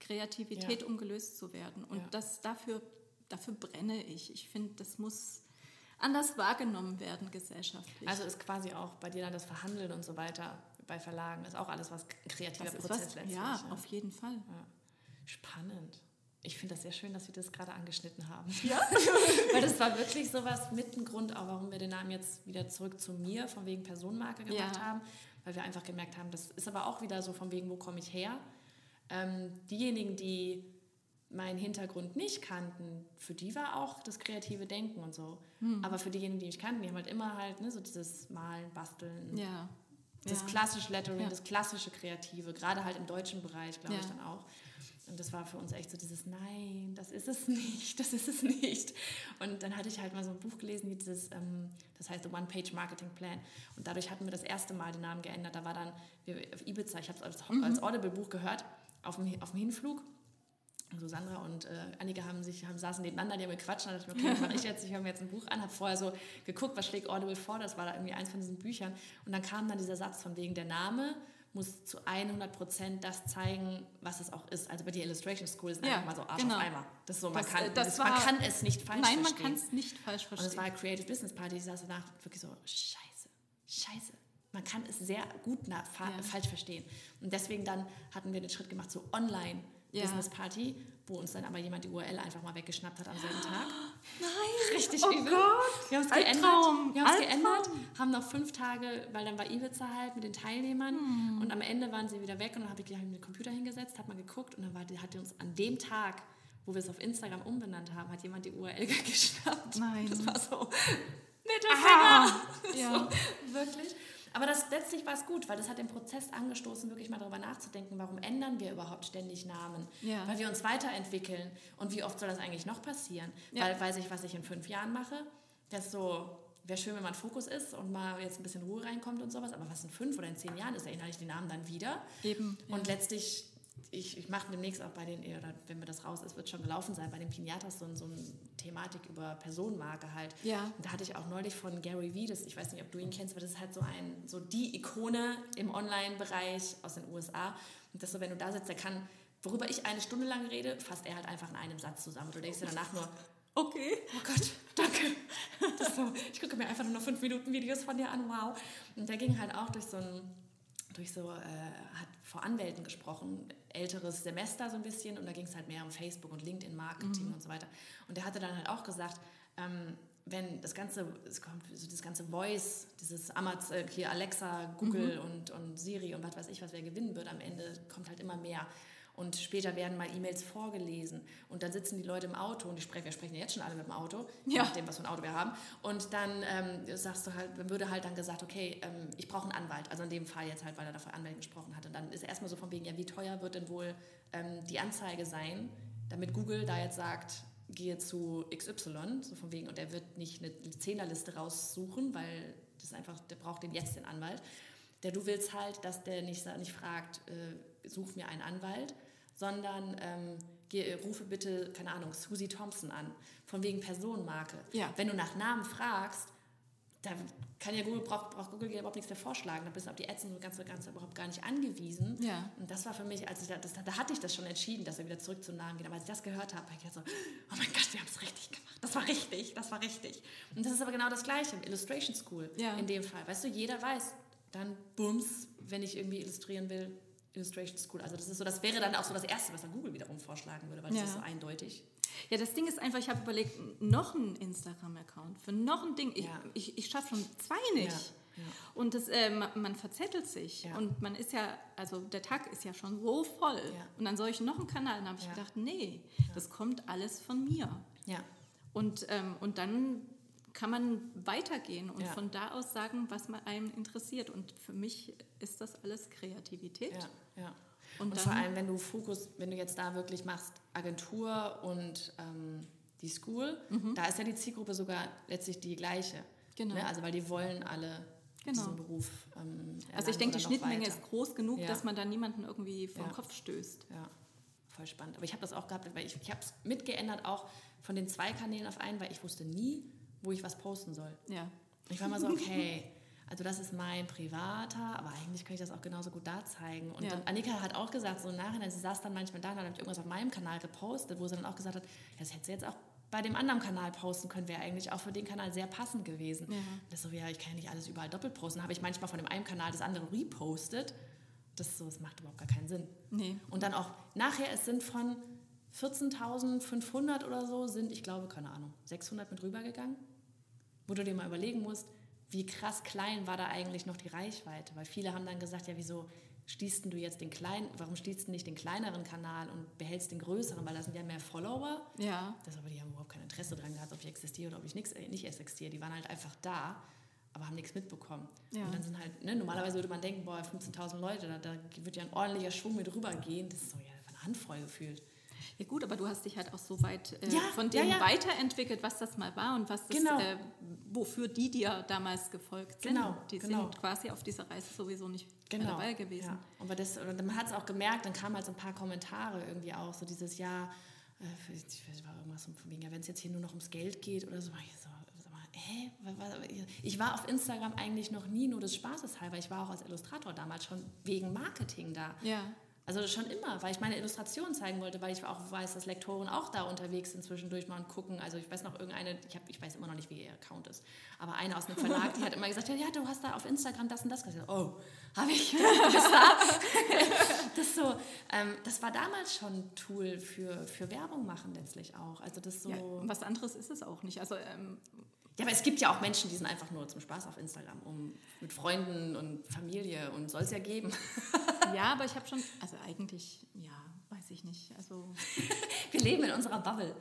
Kreativität, Ja. um gelöst zu werden. Und Ja. das dafür, dafür brenne ich. Ich finde, das muss anders wahrgenommen werden gesellschaftlich. Also ist quasi auch bei dir dann das Verhandeln und so weiter bei Verlagen, ist auch alles was kreativer Prozess was, letztlich. ja, auf jeden Fall. Ja. Spannend. Ich finde das sehr schön, dass wir das gerade angeschnitten haben. Ja. Weil das war wirklich sowas mit ein Grund, auch warum wir den Namen jetzt wieder zurück zu mir, von wegen Personenmarke gemacht Ja. haben. Weil wir einfach gemerkt haben, das ist aber auch wieder so von wegen, wo komme ich her? Ähm, diejenigen, die meinen Hintergrund nicht kannten, für die war auch das kreative Denken und so. Hm. Aber für diejenigen, die mich kannten, die haben halt immer halt ne, so dieses Malen, Basteln, Ja. das ja. klassische Lettering, Ja. das klassische Kreative, gerade halt im deutschen Bereich, glaube ich dann auch. Und das war für uns echt so dieses, nein, das ist es nicht, das ist es nicht. Und dann hatte ich halt mal so ein Buch gelesen, wie dieses, ähm, das heißt The One-Page Marketing Plan. Und dadurch hatten wir das erste Mal den Namen geändert. Da war dann wir, auf Ibiza, ich habe es als, Mhm. als Audible-Buch gehört, auf dem, auf dem Hinflug. Also Sandra und äh, einige haben sich, haben, saßen nebeneinander, die haben gequatscht. Und dann dachte ich mir, okay, was mache ich jetzt? Ich höre mir jetzt ein Buch an, habe vorher so geguckt, was schlägt Audible vor. Das war da irgendwie eins von diesen Büchern. Und dann kam dann dieser Satz von wegen, der Name muss zu 100 Prozent das zeigen, was es auch ist. Also bei der Illustration School ist es Ja, einfach mal so Arsch genau. auf Eimer. Das so, man, Das, kann, äh, das das, man war- kann es nicht falsch Nein, man verstehen. kann es nicht falsch Und es verstehen. war Creative Business Party, ich saß danach wirklich so, scheiße, scheiße. Man kann es sehr gut na, fa Ja. falsch verstehen. Und deswegen dann hatten wir den Schritt gemacht zu Ja. Online-Business Party, wo uns dann aber jemand die URL einfach mal weggeschnappt hat am selben Tag. Nein! Richtig oh übel. Gott! Wir haben es geändert. Wir haben es geändert, haben noch fünf Tage, weil dann war Ibiza halt mit den Teilnehmern Hm. und am Ende waren sie wieder weg und dann habe ich hab ich den Computer hingesetzt, hat mal geguckt und dann war, hat die uns an dem Tag, wo wir es auf Instagram umbenannt haben, hat jemand die URL geschnappt. Nein. Das war so, Mittelfinger. Ja. So, wirklich. Aber das, letztlich war es gut, weil das hat den Prozess angestoßen, wirklich mal darüber nachzudenken, warum ändern wir überhaupt ständig Namen? Ja. Weil wir uns weiterentwickeln. Und wie oft soll das eigentlich noch passieren? Ja. Weil weiß ich, was ich in fünf Jahren mache. Das so, wäre schön, wenn man Fokus ist und mal jetzt ein bisschen Ruhe reinkommt und sowas. Aber was in fünf oder in zehn Jahren ist, erinnere ich den Namen dann wieder. Eben. Und letztlich, ich, ich mache demnächst auch bei den, oder wenn mir das raus ist, wird schon gelaufen sein, bei den Pinatas so, so eine Thematik über Personenmarke halt. Ja. Und da hatte ich auch neulich von Gary Vee, das, ich weiß nicht, ob du ihn kennst, aber das ist halt so ein, so die Ikone im Online-Bereich aus den USA. Und das so, wenn du da sitzt, der kann, worüber ich eine Stunde lang rede, fasst er halt einfach in einem Satz zusammen. Du denkst dir danach nur, Okay. Oh Gott, danke. So, ich gucke mir einfach nur noch fünf Minuten Videos von dir an, wow. Und der ging halt auch durch so ein, durch so, äh, hat vor Anwälten gesprochen, älteres Semester so ein bisschen und da ging es halt mehr um Facebook und LinkedIn-Marketing und so weiter. Und der hatte dann halt auch gesagt, ähm, wenn das ganze, es kommt so das ganze Voice, dieses Amaz, äh, hier Alexa, Google und, und Siri und was weiß ich, was wer gewinnen wird am Ende, kommt halt immer mehr. Und später werden mal E-Mails vorgelesen. Und dann sitzen die Leute im Auto und die sprechen, wir sprechen ja jetzt schon alle mit dem Auto, je Ja. nachdem, was für ein Auto wir haben. Und dann ähm, sagst du halt, würde halt dann gesagt, okay, ähm, ich brauche einen Anwalt. Also in dem Fall jetzt halt, weil er da von Anwälten gesprochen hat. Und dann ist erstmal so von wegen, ja, wie teuer wird denn wohl ähm, die Anzeige sein, damit Google da jetzt sagt, gehe zu XY, so von wegen, und er wird nicht eine Zehnerliste raussuchen, weil das einfach, der braucht den jetzt den Anwalt. Der du willst halt, dass der nicht, nicht fragt, äh, such mir einen Anwalt, sondern ähm, geh, rufe bitte, keine Ahnung, Susie Thompson an, von wegen Personenmarke. Ja. Wenn du nach Namen fragst, da kann ja Google, braucht, braucht Google ja überhaupt nichts mehr vorschlagen. Da bist du auf die Ads und so ganz, ganz überhaupt gar nicht angewiesen. Ja. Und das war für mich, als ich da, das, da hatte ich das schon entschieden, dass wir wieder zurück zum Namen gehen. Aber als ich das gehört habe, habe ich gedacht so, oh mein Gott, wir haben es richtig gemacht. Das war richtig, das war richtig. Und das ist aber genau das Gleiche, Illustration School Ja. in dem Fall. Weißt du, jeder weiß, dann bums, wenn ich irgendwie illustrieren will, Illustration School. Also das ist so, das wäre dann auch so das Erste, was dann Google wiederum vorschlagen würde, weil das Ja. ist so eindeutig. Ja, das Ding ist einfach, ich habe überlegt, noch ein Instagram-Account für noch ein Ding. Ich, Ja. ich, ich schaffe schon zwei nicht. Ja. Und das, äh, man, man verzettelt sich. Und man ist ja, also der Tag ist ja schon so voll. Und dann soll ich noch einen Kanal. Dann habe ich gedacht, nee, das kommt alles von mir. Ja, Und, ähm, und dann kann man weitergehen und Ja. von da aus sagen, was man einem interessiert. Und für mich ist das alles Kreativität. ja, ja. Und Und, vor allem, wenn du Fokus, wenn du jetzt da wirklich machst, Agentur und ähm, die School, da ist ja die Zielgruppe sogar letztlich die gleiche. Mhm. Genau. Ne? Also weil die wollen alle Genau. diesen Beruf. Ähm, Also ich denke, die Schnittmenge weiter. ist groß genug, Ja. dass man da niemanden irgendwie vom Ja. Kopf stößt. Ja, voll spannend. Aber ich habe das auch gehabt, weil ich, ich habe es mitgeändert, auch von den zwei Kanälen auf einen, weil ich wusste nie, wo ich was posten soll. Ja. Ich war mal so, okay, also das ist mein privater, aber eigentlich könnte ich das auch genauso gut da zeigen. Und Ja. dann Annika hat auch gesagt, so im Nachhinein, sie saß dann manchmal da und hat irgendwas auf meinem Kanal gepostet, wo sie dann auch gesagt hat, das hätte sie jetzt auch bei dem anderen Kanal posten können, wäre eigentlich auch für den Kanal sehr passend gewesen. Ja. Das so, ja, ich kann ja nicht alles überall doppelt posten. Habe ich manchmal von dem einen Kanal das andere repostet. Das, so, das macht überhaupt gar keinen Sinn. Nee. Und dann auch nachher, es sind von 14.500 oder so, sind, ich glaube, keine Ahnung, 600 mit rübergegangen. Wo du dir mal überlegen musst, wie krass klein war da eigentlich noch die Reichweite. Weil viele haben dann gesagt, ja, wieso schließt du jetzt den kleinen, warum schließt du nicht den kleineren Kanal und behältst den größeren, weil da sind ja mehr Follower. Ja. Das aber die haben überhaupt kein Interesse daran gehabt, ob ich existiere oder ob ich nix, äh, nicht existiere. Die waren halt einfach da, aber haben nichts mitbekommen. Ja. Und dann sind halt, ne, normalerweise würde man denken, boah, 15.000 Leute, da, da wird ja ein ordentlicher Schwung mit rübergehen. Das ist so ja eine Handvoll gefühlt. Ja gut, aber du hast dich halt auch so weit äh, Ja, von ja, dem ja. weiterentwickelt, was das mal war und was das, Genau. äh, wofür die dir damals gefolgt sind. Genau, Die genau. sind quasi auf dieser Reise sowieso nicht mehr dabei gewesen. Ja. Aber das, und man hat es auch gemerkt, dann kamen halt so ein paar Kommentare irgendwie auch, so dieses Jahr, äh, ich weiß, war irgendwas von wegen, ja, wenn es jetzt hier nur noch ums Geld geht oder so, war ich so, hä? Ich war auf Instagram eigentlich noch nie nur des Spaßes halber, ich war auch als Illustrator damals schon wegen Marketing da. Ja. Also schon immer, weil ich meine Illustration zeigen wollte, weil ich auch weiß, dass Lektoren auch da unterwegs sind zwischendurch mal und gucken. Also ich weiß noch irgendeine, ich, hab, ich weiß immer noch nicht, wie ihr Account ist, aber eine aus einem Verlag, die hat immer gesagt, ja, du hast da auf Instagram das und das gesagt. Oh, habe ich. das, so, ähm, das war damals schon ein Tool für, für Werbung machen letztlich auch. Also das so. Ja, was anderes ist es auch nicht. Also ähm, ja, aber es gibt ja auch Menschen, die sind einfach nur zum Spaß auf Instagram, um mit Freunden und Familie und soll es ja geben. ja, aber ich habe schon, also eigentlich, ja, weiß ich nicht. Also wir leben in unserer Bubble.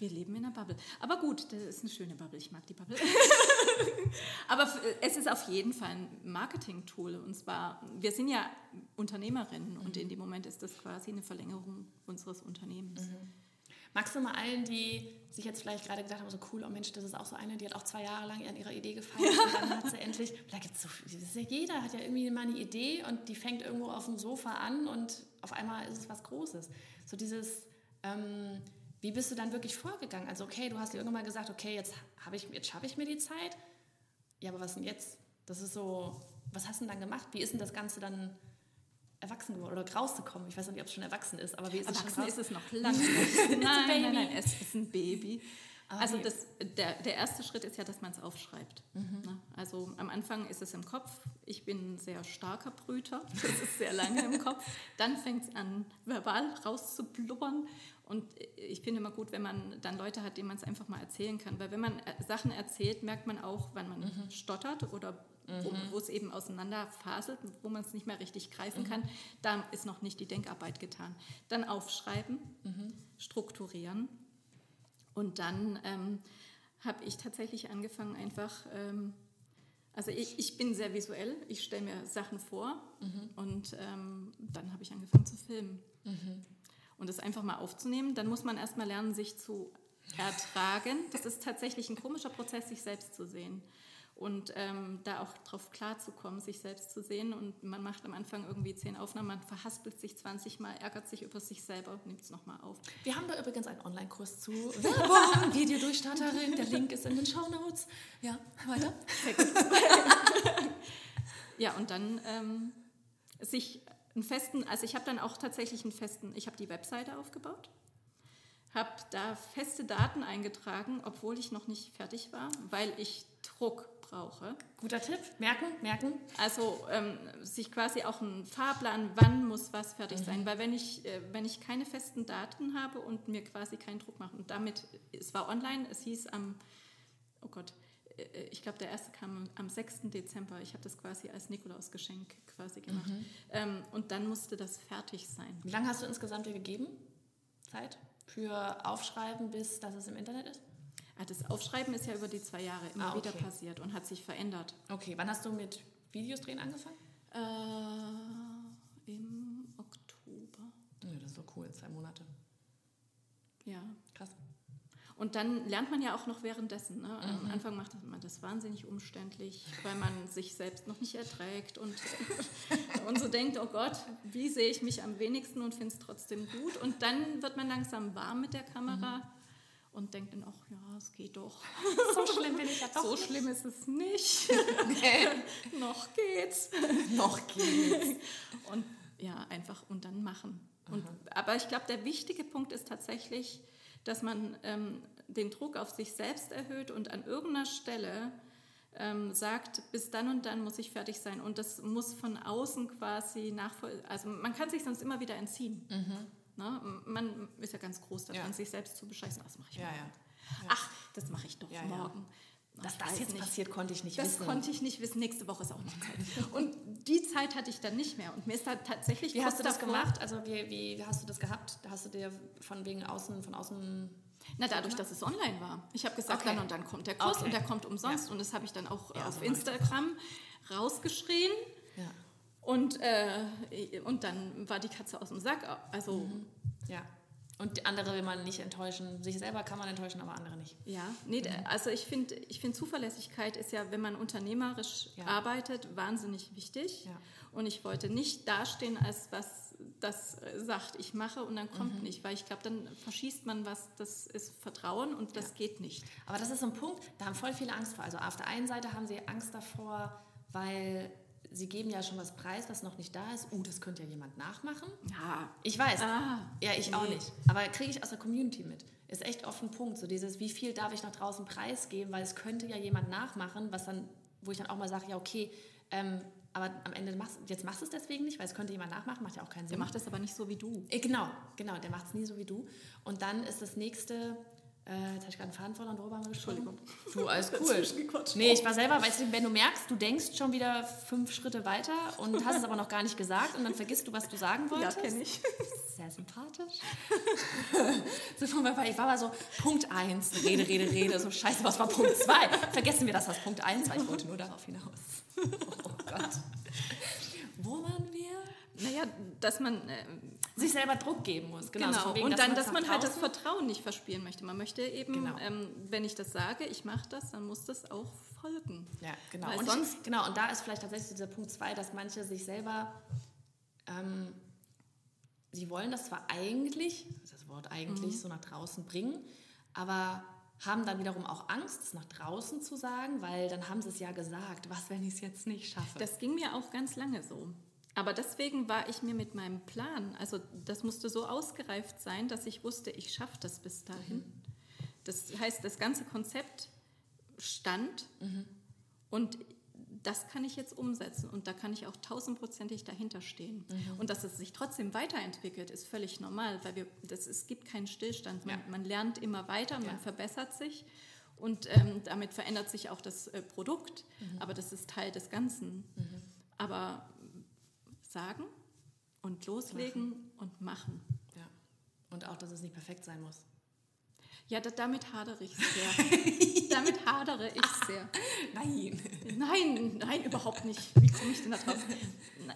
Wir leben in einer Bubble. Aber gut, das ist eine schöne Bubble. Ich mag die Bubble. aber es ist auf jeden Fall ein Marketing-Tool. Und zwar, wir sind ja Unternehmerinnen mhm. und in dem Moment ist das quasi eine Verlängerung unseres Unternehmens. Mhm. Magst du mal allen, die sich jetzt vielleicht gerade gedacht haben, so cool, oh Mensch, das ist auch so eine, die hat auch zwei Jahre lang an ihrer Idee gefeilt und dann hat sie endlich, da gibt so, das ist ja jeder hat ja irgendwie mal eine Idee und die fängt irgendwo auf dem Sofa an und auf einmal ist es was Großes. So dieses, ähm, wie bist du dann wirklich vorgegangen? Also okay, du hast dir irgendwann mal gesagt, okay, jetzt habe ich, jetzt schaffe ich mir die Zeit. Ja, aber was denn jetzt? Das ist so, was hast du denn dann gemacht? Wie ist denn das Ganze dann erwachsen geworden oder rauszukommen. Ich weiß nicht, ob es schon erwachsen ist, aber wie ist erwachsen es schon ist es noch lange nicht. nein, nein, nein, es ist ein Baby. Aber also das, der, der erste Schritt ist ja, dass man es aufschreibt. Mhm. Ne? Also am Anfang ist es im Kopf. Ich bin ein sehr starker Brüter. Das ist sehr lange im Kopf. Dann fängt es an, verbal rauszublubbern. Und ich finde immer gut, wenn man dann Leute hat, denen man es einfach mal erzählen kann. Weil wenn man äh, Sachen erzählt, merkt man auch, wann man mhm. stottert oder wo, mhm. wo, es eben auseinanderfaselt, wo man es nicht mehr richtig greifen mhm. kann, da ist noch nicht die Denkarbeit getan. Dann aufschreiben, mhm. strukturieren und dann ähm, habe ich tatsächlich angefangen einfach, ähm, also ich, ich bin sehr visuell, ich stelle mir Sachen vor mhm. und ähm, dann habe ich angefangen zu filmen. Mhm. Und das einfach mal aufzunehmen, dann muss man erstmal lernen, sich zu ertragen. Das ist tatsächlich ein komischer Prozess, sich selbst zu sehen und ähm, da auch drauf klarzukommen, sich selbst zu sehen. Und man macht am Anfang irgendwie zehn Aufnahmen, man verhaspelt sich 20 Mal, ärgert sich über sich selber und nimmt es nochmal auf. Wir haben da übrigens einen Online-Kurs zu Werbung, Videodurchstarterin. Der Link ist in den Show Notes. Ja, weiter. ja, und dann ähm, sich einen festen, also ich habe dann auch tatsächlich einen festen, ich habe die Webseite aufgebaut habe da feste Daten eingetragen, obwohl ich noch nicht fertig war, weil ich Druck brauche. Guter Tipp, merken, merken. Also ähm, sich quasi auch einen Fahrplan, wann muss was fertig mhm. sein. Weil wenn ich, äh, wenn ich keine festen Daten habe und mir quasi keinen Druck mache und damit, es war online, es hieß am, oh Gott, äh, ich glaube, der erste kam am 6. Dezember. Ich habe das quasi als Nikolausgeschenk quasi gemacht. Mhm. Ähm, und dann musste das fertig sein. Wie lange hast du insgesamt dir gegeben? Zeit? Für Aufschreiben, bis dass es im Internet ist? Ah, das Aufschreiben ist ja über die zwei Jahre immer ah, okay. wieder passiert und hat sich verändert. Okay, wann hast du mit Videos drehen angefangen? Äh, Im Oktober. Ja, das ist so cool, zwei Monate. Ja. Krass. Und dann lernt man ja auch noch währenddessen. Ne? Mhm. Am Anfang macht man das wahnsinnig umständlich, weil man sich selbst noch nicht erträgt und, und so denkt, oh Gott, wie sehe ich mich am wenigsten und finde es trotzdem gut. Und dann wird man langsam warm mit der Kamera. Mhm und denkt dann auch, ja, es geht doch. So schlimm bin ich ja doch. So nicht. schlimm ist es nicht. Noch geht's. noch geht's. Und ja, einfach und dann machen. Und, aber ich glaube, der wichtige Punkt ist tatsächlich, dass man ähm, den Druck auf sich selbst erhöht und an irgendeiner Stelle ähm, sagt, bis dann und dann muss ich fertig sein. Und das muss von außen quasi nachvollziehen. Also man kann sich sonst immer wieder entziehen. Mhm. Ne? Man ist ja ganz groß daran, ja. sich selbst zu bescheißen. Das mache ich ja, ja. Ach, das mache ich doch morgen. Dass das jetzt nicht. passiert, konnte ich nicht das wissen. Das konnte ich nicht wissen. Nächste Woche ist auch noch Zeit. Und die Zeit hatte ich dann nicht mehr. Und mir ist da tatsächlich. Wie hast du das gemacht? Also wie, wie, hast du das gehabt? Hast du dir von wegen außen, von außen na, dadurch, dass es online war. Ich habe gesagt, okay. dann und dann kommt der Kurs okay. und der kommt umsonst. Ja. Und das habe ich dann auch ja, auf so Instagram rausgeschrien. Und, äh, und dann war die Katze aus dem Sack. Also mhm. Ja. Und andere will man nicht enttäuschen. Sich selber kann man enttäuschen, aber andere nicht. Ja, nee, mhm. also ich finde, ich find, Zuverlässigkeit ist ja, wenn man unternehmerisch ja. arbeitet, wahnsinnig wichtig. Ja. Und ich wollte nicht dastehen als was, das sagt, ich mache und dann kommt mhm. nicht, weil ich glaube, dann verschießt man was, das ist Vertrauen und das ja. geht nicht. Aber das ist so ein Punkt, da haben voll viele Angst vor. Also auf der einen Seite haben sie Angst davor, weil sie geben ja schon was preis, was noch nicht da ist. Uh, das könnte ja jemand nachmachen. Ja. Ich weiß. Ah, ja, ich auch nee. nicht. Aber kriege ich aus der Community mit. Ist echt oft ein Punkt. So dieses, wie viel darf ich nach draußen preisgeben, weil es könnte ja jemand nachmachen, was dann, wo ich dann auch mal sage, ja, okay, ähm, aber am Ende machst jetzt machst du es deswegen nicht, weil es könnte jemand nachmachen, macht ja auch keinen Sinn. Der macht das aber nicht so wie du. Äh, Genau, genau, der macht es nie so wie du. Und dann ist das nächste, äh, jetzt habe ich gerade einen Faden verloren, worüber haben wir gesprochen? Entschuldigung. Du, alles cool. Nee, ich war selber, weißt du, wenn du merkst, du denkst schon wieder fünf Schritte weiter und hast es aber noch gar nicht gesagt und dann vergisst du, was du sagen wolltest. ich. Sehr sympathisch. so von bei, ich war mal so, Punkt 1, Rede, Rede, Rede, so scheiße, was war Punkt 2? Vergessen wir das, was Punkt 1 war, ich wollte nur darauf hinaus. Oh Gott. Wo waren wir? Naja, dass man. Sich selber Druck geben muss, genau. Genau, so wegen, und dann, man dass man halt das Vertrauen- nicht verspielen möchte. Man möchte eben, Genau. ähm, wenn ich das sage, ich mache das, dann muss das auch folgen. Ja, genau. Weil Und sonst- ich, genau. Und da ist vielleicht tatsächlich dieser Punkt 2, dass manche sich selber, ähm, sie wollen das zwar eigentlich, das Wort eigentlich Mhm. so nach draußen bringen, aber haben dann wiederum auch Angst, es nach draußen zu sagen, weil dann haben sie es ja gesagt, was, wenn ich es jetzt nicht schaffe. Das ging mir auch ganz lange so. Aber deswegen war ich mir mit meinem Plan, also das musste so ausgereift sein, dass ich wusste, ich schaffe das bis dahin. Das heißt, das ganze Konzept stand und das kann ich jetzt umsetzen und da kann ich auch tausendprozentig dahinter stehen. Und dass es sich trotzdem weiterentwickelt, ist völlig normal, weil wir, das, es gibt keinen Stillstand. Man, Ja. man lernt immer weiter, man Ja. verbessert sich und ähm, damit verändert sich auch das äh, Produkt, aber das ist Teil des Ganzen. Aber sagen und loslegen und machen. ja. Und auch, dass es nicht perfekt sein muss. Ja, da, damit hadere ich sehr. damit hadere ich sehr. Nein. Nein, nein, überhaupt nicht. Wie komme ich denn da drauf?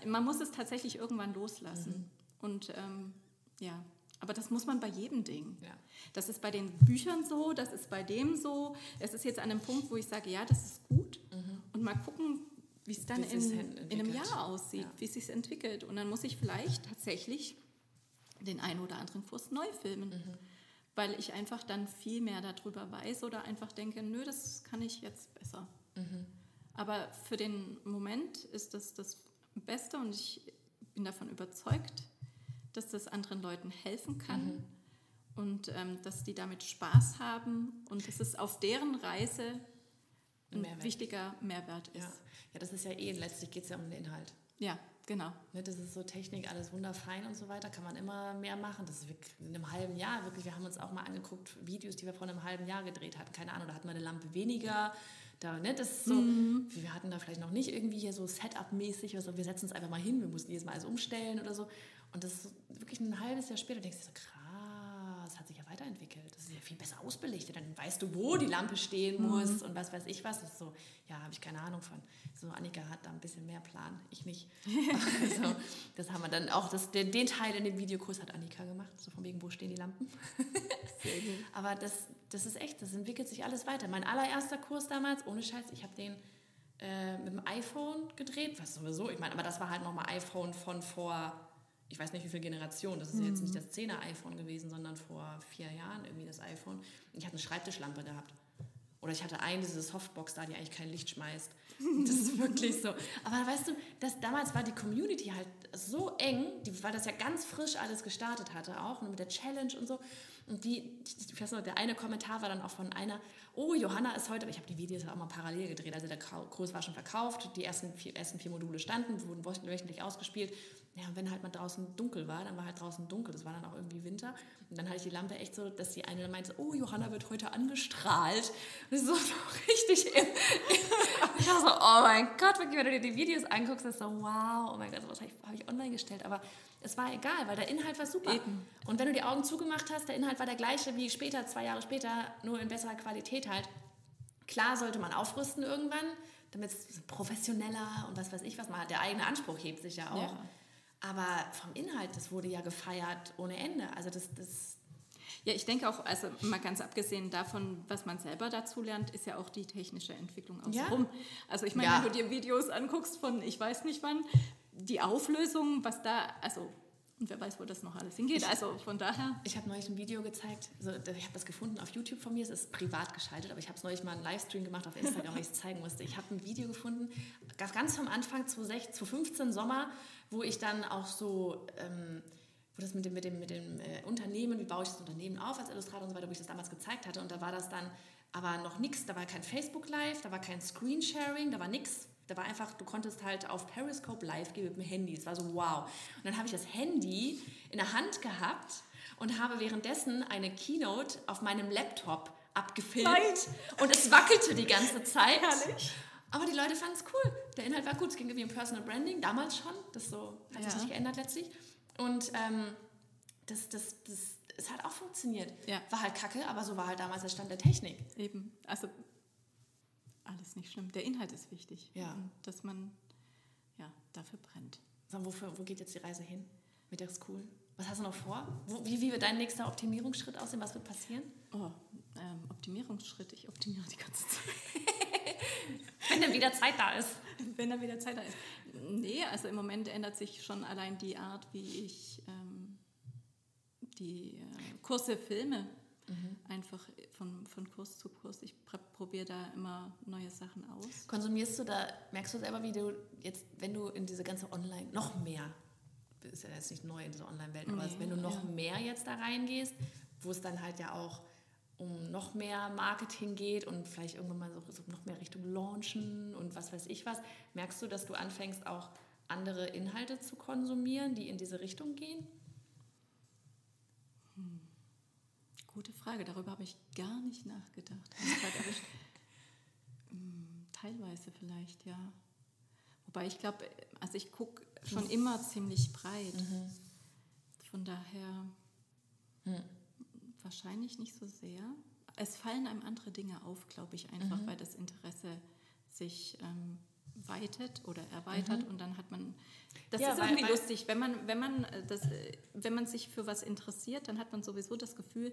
Man muss es tatsächlich irgendwann loslassen. Und ähm, ja, aber das muss man bei jedem Ding. Ja. Das ist bei den Büchern so, das ist bei dem so. Es ist jetzt an einem Punkt, wo ich sage, ja, das ist gut. Und mal gucken, wie es dann in, in einem. Jahr aussieht, Ja. wie es sich entwickelt. Und dann muss ich vielleicht tatsächlich den einen oder anderen Kurs neu filmen. Mhm. Weil ich einfach dann viel mehr darüber weiß oder einfach denke, nö, das kann ich jetzt besser. Mhm. Aber für den Moment ist das das Beste und ich bin davon überzeugt, dass das anderen Leuten helfen kann Mhm. und ähm, dass die damit Spaß haben und dass es auf deren Reise ein Mehrwert. wichtiger Mehrwert ist. Ja. ja, das ist ja eh, letztlich geht es ja um den Inhalt. Ja, genau. Ne, das ist so Technik, alles wunderfein und so weiter, kann man immer mehr machen. Das ist wirklich in einem halben Jahr, wirklich, wir haben uns auch mal angeguckt, Videos, die wir vor einem halben Jahr gedreht hatten. Keine Ahnung, da hatten wir eine Lampe weniger. Da, ne, das ist so, wir hatten da vielleicht noch nicht irgendwie hier so Setup-mäßig, also wir setzen uns einfach mal hin, wir mussten jedes Mal alles umstellen oder so. Und das ist so wirklich ein halbes Jahr später, denkst du so, krass, hat sich ja weiterentwickelt. Viel besser ausbelichtet. Dann weißt du, wo die Lampe stehen muss und was weiß ich was. Das ist so, ja, habe ich keine Ahnung von. So, Annika hat da ein bisschen mehr Plan, ich nicht. also, das haben wir dann auch, das, den, den Teil in dem Videokurs hat Annika gemacht, so von wegen, wo stehen die Lampen. Aber das, das ist echt, das entwickelt sich alles weiter. Mein allererster Kurs damals, ohne Scheiß, ich habe den äh, mit dem iPhone gedreht, was sowieso, ich meine, aber das war halt nochmal iPhone von vor, ich weiß nicht wie viele Generationen, das ist jetzt nicht das 10er iPhone gewesen, sondern vor vier Jahren irgendwie das iPhone. Ich hatte eine Schreibtischlampe gehabt. Oder ich hatte eine, diese Softbox da, die eigentlich kein Licht schmeißt. Das ist wirklich so. Aber weißt du, das, damals war die Community halt so eng, die, weil das ja ganz frisch alles gestartet hatte auch, und mit der Challenge und so. Und die, ich weiß noch, der eine Kommentar war dann auch von einer, oh, Johanna ist heute, ich habe die Videos auch mal parallel gedreht, also der Kurs war schon verkauft, die ersten vier, ersten vier Module standen, wurden wöchentlich ausgespielt. Ja, und wenn halt mal draußen dunkel war, dann war halt draußen dunkel, das war dann auch irgendwie Winter. Und dann hatte ich die Lampe echt so, dass die eine dann meinte, oh, Johanna wird heute angestrahlt. Und ich so, so richtig im, ich war so, oh mein Gott, wenn du dir die Videos anguckst, ist so, wow, oh mein Gott, was habe ich, hab ich online gestellt. Aber es war egal, weil der Inhalt war super. Eben. Und wenn du die Augen zugemacht hast, der Inhalt war der gleiche wie später, zwei Jahre später, nur in besserer Qualität halt. Klar sollte man aufrüsten irgendwann, damit es professioneller und was weiß ich was mal, der eigene Anspruch hebt sich ja auch. Ja. Aber vom Inhalt, das wurde ja gefeiert ohne Ende. Also das, das Ja, ich denke auch, also mal ganz abgesehen davon, was man selber dazu lernt, ist ja auch die technische Entwicklung Ja. außenrum. Also ich meine, Ja. wenn du dir Videos anguckst von ich weiß nicht wann, die Auflösung, was da, also Und wer weiß, wo das noch alles hingeht. Also von daher. Ich habe neulich ein Video gezeigt, also ich habe das gefunden auf YouTube von mir, es ist privat geschaltet, aber ich habe es neulich mal einen Livestream gemacht auf Instagram, weil ich es zeigen musste. Ich habe ein Video gefunden, ganz vom Anfang, 2015 Sommer, wo ich dann auch so... Ähm, wo das mit dem, mit dem, mit dem äh, Unternehmen, wie baue ich das Unternehmen auf als Illustrator und so weiter, wo ich das damals gezeigt hatte. Und da war das dann aber noch nichts, da war kein Facebook Live, da war kein Screensharing, da war nichts. Da war einfach, du konntest halt auf Periscope live gehen mit dem Handy. Es war so wow. Und dann habe ich das Handy in der Hand gehabt und habe währenddessen eine Keynote auf meinem Laptop abgefilmt. Nein. Und es wackelte die ganze Zeit. Herrlich. Aber die Leute fanden es cool. Der Inhalt war gut. Es ging irgendwie um Personal Branding, damals schon. Das so, hat ja. sich nicht geändert letztlich. Und ähm, das, das, das, es hat auch funktioniert. Ja. War halt kacke, aber so war halt damals der Stand der Technik. Eben. Also alles nicht schlimm. Der Inhalt ist wichtig. Ja. Und dass man ja, dafür brennt. So, wofür, wo geht jetzt die Reise hin mit der School? Was hast du noch vor? Wo, wie, wie wird dein nächster Optimierungsschritt aussehen? Was wird passieren? Oh, ähm, Optimierungsschritt. Ich optimiere die ganze Zeit. Wenn dann wieder Zeit da ist. Wenn dann wieder Zeit da ist. Nee, also im Moment ändert sich schon allein die Art, wie ich ähm, die äh, Kurse filme. Mhm. Einfach von, von Kurs zu Kurs. Ich probiere da immer neue Sachen aus. Konsumierst du da, merkst du selber, wie du jetzt, wenn du in diese ganze Online, noch mehr, ist ja jetzt nicht neu in dieser Online-Welt, nee, aber wenn du noch ja. mehr jetzt da reingehst, wo es dann halt ja auch um noch mehr Marketing geht und vielleicht irgendwann mal so, so noch mehr Richtung Launchen und was weiß ich was, merkst du, dass du anfängst auch andere Inhalte zu konsumieren, die in diese Richtung gehen? Hm. Gute Frage, darüber habe ich gar nicht nachgedacht. hm, teilweise vielleicht, ja. Wobei ich glaube, also ich gucke schon immer ziemlich breit. Mhm. Von daher. Mhm wahrscheinlich nicht so sehr. Es fallen einem andere Dinge auf, glaube ich, einfach, mhm. weil das Interesse sich ähm, weitet oder erweitert mhm. und dann hat man das ja, ist weil, irgendwie weil, lustig wenn man wenn man äh, das äh, wenn man sich für was interessiert dann hat man sowieso das Gefühl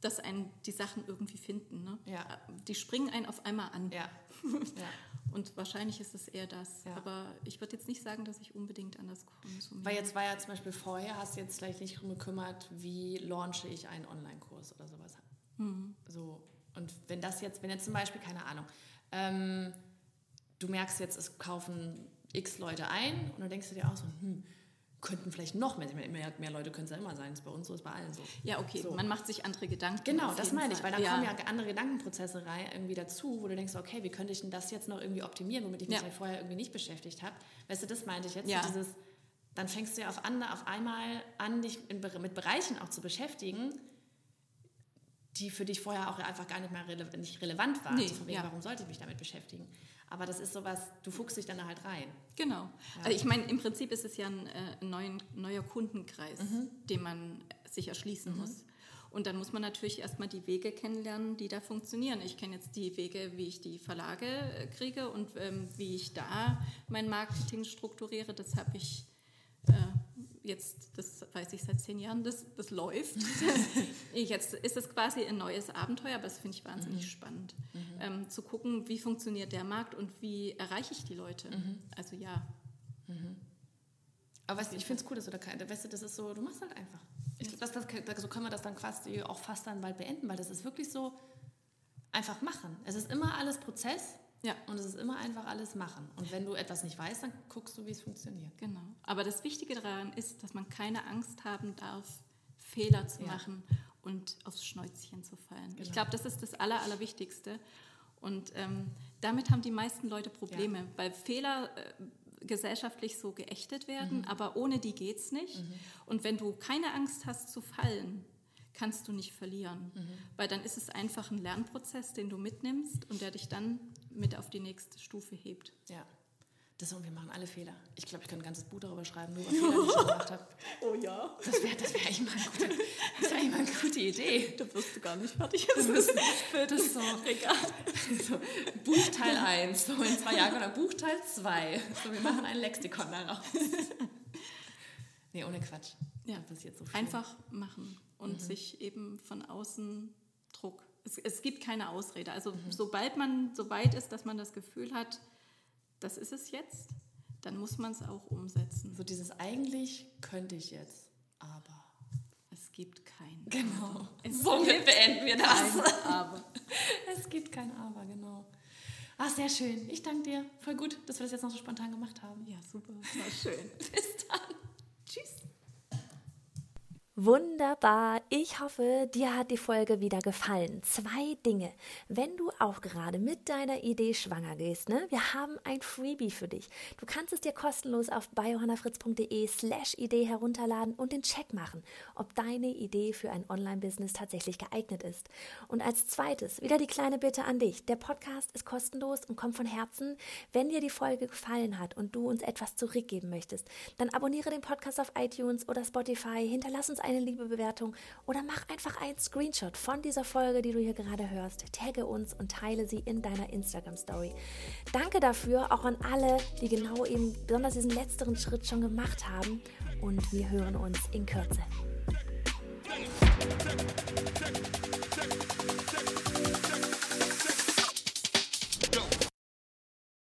dass einen die Sachen irgendwie finden ne? ja. die springen einen auf einmal an ja. ja. und wahrscheinlich ist es eher das ja. aber ich würde jetzt nicht sagen dass ich unbedingt anders konsumiere weil jetzt war ja zum Beispiel vorher hast du jetzt vielleicht nicht darum gekümmert wie launche ich einen Online-Kurs oder sowas mhm. so und wenn das jetzt wenn jetzt zum Beispiel keine Ahnung ähm, du merkst jetzt, es kaufen x Leute ein und dann denkst du dir auch so, hm, könnten vielleicht noch mehr, mehr, mehr Leute können es ja immer sein, ist bei uns so, ist bei allen so. Ja, okay, so. man macht sich andere Gedanken. Genau, das meine ich, weil dann ja. kommen ja andere Gedankenprozesse rein, irgendwie dazu, wo du denkst, okay, wie könnte ich denn das jetzt noch irgendwie optimieren, womit ich mich ja. halt vorher irgendwie nicht beschäftigt habe. Weißt du, das meinte ich jetzt, ja. so dieses, dann fängst du ja auf, an, auf einmal an, dich in, mit Bereichen auch zu beschäftigen, die für dich vorher auch einfach gar nicht mehr rele nicht relevant waren. Nee, also wegen, warum sollte ich mich damit beschäftigen? Aber das ist sowas, du fuchst dich dann halt rein. Genau. Ja. Also ich meine, im Prinzip ist es ja ein, äh, neuen, neuer Kundenkreis, mhm. den man sich erschließen mhm. muss. Und dann muss man natürlich erstmal die Wege kennenlernen, die da funktionieren. Ich kenne jetzt die Wege, wie ich die Verlage äh, kriege und ähm, wie ich da mein Marketing strukturiere. Das habe ich äh, jetzt, das weiß ich seit zehn Jahren, das, das läuft. jetzt ist es quasi ein neues Abenteuer, aber das finde ich wahnsinnig mhm. spannend. Mhm. Ähm, zu gucken, wie funktioniert der Markt und wie erreiche ich die Leute. Mhm. Also ja. Mhm. Aber weißt, ich finde es cool, dass du da keine, weißt du, das ist so, du machst halt einfach. Ich glaube, so können wir das dann quasi auch fast dann bald beenden, weil das ist wirklich so, einfach machen. Es ist immer alles Prozess ja. Und es ist immer einfach alles machen. Und wenn du etwas nicht weißt, dann guckst du, wie es funktioniert. Genau. Aber das Wichtige daran ist, dass man keine Angst haben darf, Fehler zu ja. machen und aufs Schnäuzchen zu fallen. Genau. Ich glaube, das ist das Aller, Allerwichtigste. Und ähm, damit haben die meisten Leute Probleme, ja. weil Fehler äh, gesellschaftlich so geächtet werden, mhm. aber ohne die geht es nicht. Mhm. Und wenn du keine Angst hast zu fallen, kannst du nicht verlieren, mhm. weil dann ist es einfach ein Lernprozess, den du mitnimmst und der dich dann mit auf die nächste Stufe hebt. Ja. Das und wir machen alle Fehler. Ich glaube, ich kann ein ganzes Buch darüber schreiben, nur was Fehler, die ich gemacht habe. Oh ja. Das wäre das wär eigentlich, mal eine gute, wär eigentlich mal eine gute Idee. Da wirst du gar nicht fertig. Das ist, das ist so. Egal. So, Buchteil 1, so in zwei Jahren, oder Buchteil 2. So, wir machen ein Lexikon daraus. Nee, ohne Quatsch. Ja, passiert so viel. Einfach machen und mhm. sich eben von außen Druck es, es gibt keine Ausrede. Also mhm. sobald man so weit ist, dass man das Gefühl hat, das ist es jetzt, dann muss man es auch umsetzen. So dieses eigentlich könnte ich jetzt. Aber. Es gibt kein Genau. Aber. Es Somit beenden wir das. Aber. Es gibt kein Aber, genau. Ach, sehr schön. Ich danke dir. Voll gut, dass wir das jetzt noch so spontan gemacht haben. Ja, super. War schön. Bis dann. Wunderbar. Ich hoffe, dir hat die Folge wieder gefallen. Zwei Dinge. Wenn du auch gerade mit deiner Idee schwanger gehst, ne? Wir haben ein Freebie für dich. Du kannst es dir kostenlos auf biohannafritz.de slash Idee herunterladen und den Check machen, ob deine Idee für ein Online-Business tatsächlich geeignet ist. Und als zweites, wieder die kleine Bitte an dich. Der Podcast ist kostenlos und kommt von Herzen. Wenn dir die Folge gefallen hat und du uns etwas zurückgeben möchtest, dann abonniere den Podcast auf iTunes oder Spotify, hinterlass uns eine liebe Bewertung oder mach einfach einen Screenshot von dieser Folge, die du hier gerade hörst. Tagge uns und teile sie in deiner Instagram Story. Danke dafür auch an alle, die genau eben besonders diesen letzteren Schritt schon gemacht haben und wir hören uns in Kürze.